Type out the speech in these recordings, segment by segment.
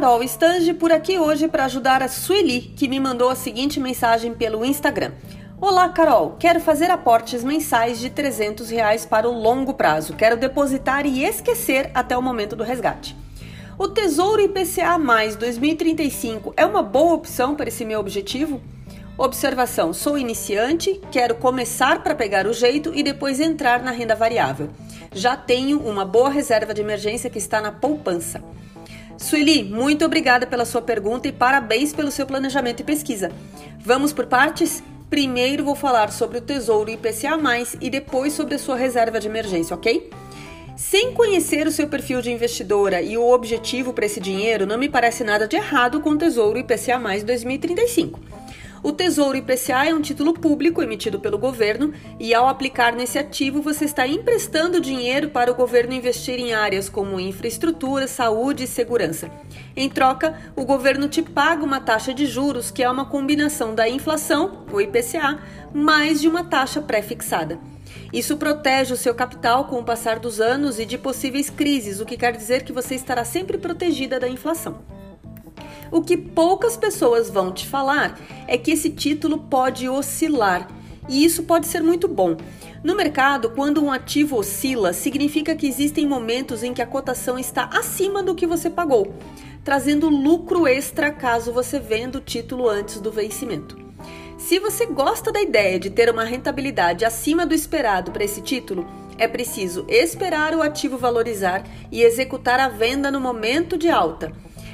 Carol Stange por aqui hoje para ajudar a Sueli, que me mandou a seguinte mensagem pelo Instagram. Olá, Carol. Quero fazer aportes mensais de 300 reais para o longo prazo. Quero depositar e esquecer até o momento do resgate. O Tesouro IPCA mais 2035 é uma boa opção para esse meu objetivo? Observação: sou iniciante, quero começar para pegar o jeito e depois entrar na renda variável. Já tenho uma boa reserva de emergência que está na poupança. Sueli, muito obrigada pela sua pergunta e parabéns pelo seu planejamento e pesquisa. Vamos por partes? Primeiro vou falar sobre o Tesouro IPCA+, e depois sobre a sua reserva de emergência, ok? Sem conhecer o seu perfil de investidora e o objetivo para esse dinheiro, não me parece nada de errado com o Tesouro IPCA+, 2035. O Tesouro IPCA é um título público emitido pelo governo e, ao aplicar nesse ativo, você está emprestando dinheiro para o governo investir em áreas como infraestrutura, saúde e segurança. Em troca, o governo te paga uma taxa de juros que é uma combinação da inflação, o IPCA, mais de uma taxa pré-fixada. Isso protege o seu capital com o passar dos anos e de possíveis crises, o que quer dizer que você estará sempre protegida da inflação. O que poucas pessoas vão te falar é que esse título pode oscilar e isso pode ser muito bom. No mercado, quando um ativo oscila, significa que existem momentos em que a cotação está acima do que você pagou, trazendo lucro extra caso você venda o título antes do vencimento. Se você gosta da ideia de ter uma rentabilidade acima do esperado para esse título, é preciso esperar o ativo valorizar e executar a venda no momento de alta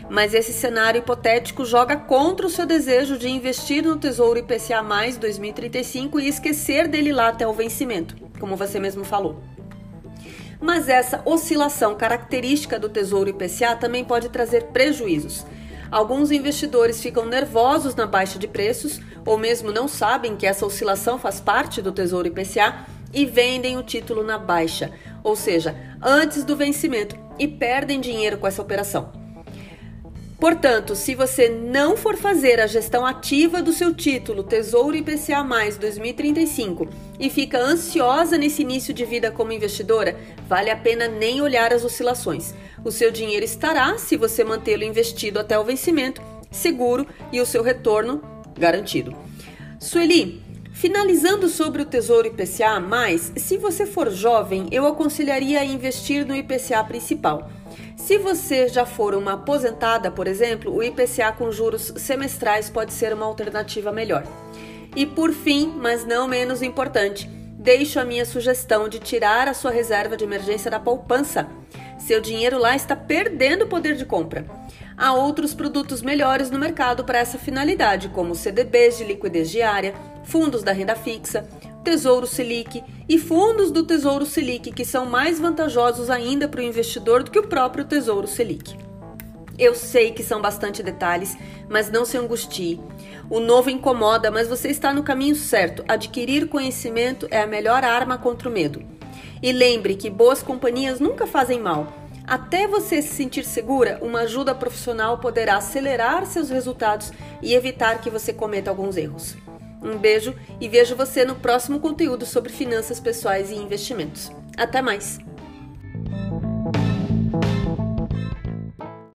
mas esse cenário hipotético joga contra o seu desejo de investir no Tesouro IPCA 2035 e esquecer dele lá até o vencimento, como você mesmo falou. Mas essa oscilação característica do Tesouro IPCA também pode trazer prejuízos. Alguns investidores ficam nervosos na baixa de preços ou mesmo não sabem que essa oscilação faz parte do Tesouro IPCA e vendem o título na baixa, ou seja, antes do vencimento, e perdem dinheiro com essa operação. Portanto, se você não for fazer a gestão ativa do seu título Tesouro IPCA 2035 e fica ansiosa nesse início de vida como investidora, vale a pena nem olhar as oscilações. O seu dinheiro estará, se você mantê-lo investido até o vencimento, seguro e o seu retorno garantido. Sueli, Finalizando sobre o Tesouro IPCA, se você for jovem, eu aconselharia a investir no IPCA principal. Se você já for uma aposentada, por exemplo, o IPCA com juros semestrais pode ser uma alternativa melhor. E por fim, mas não menos importante, deixo a minha sugestão de tirar a sua reserva de emergência da poupança. Seu dinheiro lá está perdendo poder de compra. Há outros produtos melhores no mercado para essa finalidade, como CDBs de liquidez diária, fundos da renda fixa, Tesouro Selic e fundos do Tesouro Selic, que são mais vantajosos ainda para o investidor do que o próprio Tesouro Selic. Eu sei que são bastante detalhes, mas não se angustie. O novo incomoda, mas você está no caminho certo. Adquirir conhecimento é a melhor arma contra o medo. E lembre que boas companhias nunca fazem mal. Até você se sentir segura, uma ajuda profissional poderá acelerar seus resultados e evitar que você cometa alguns erros. Um beijo e vejo você no próximo conteúdo sobre finanças pessoais e investimentos. Até mais!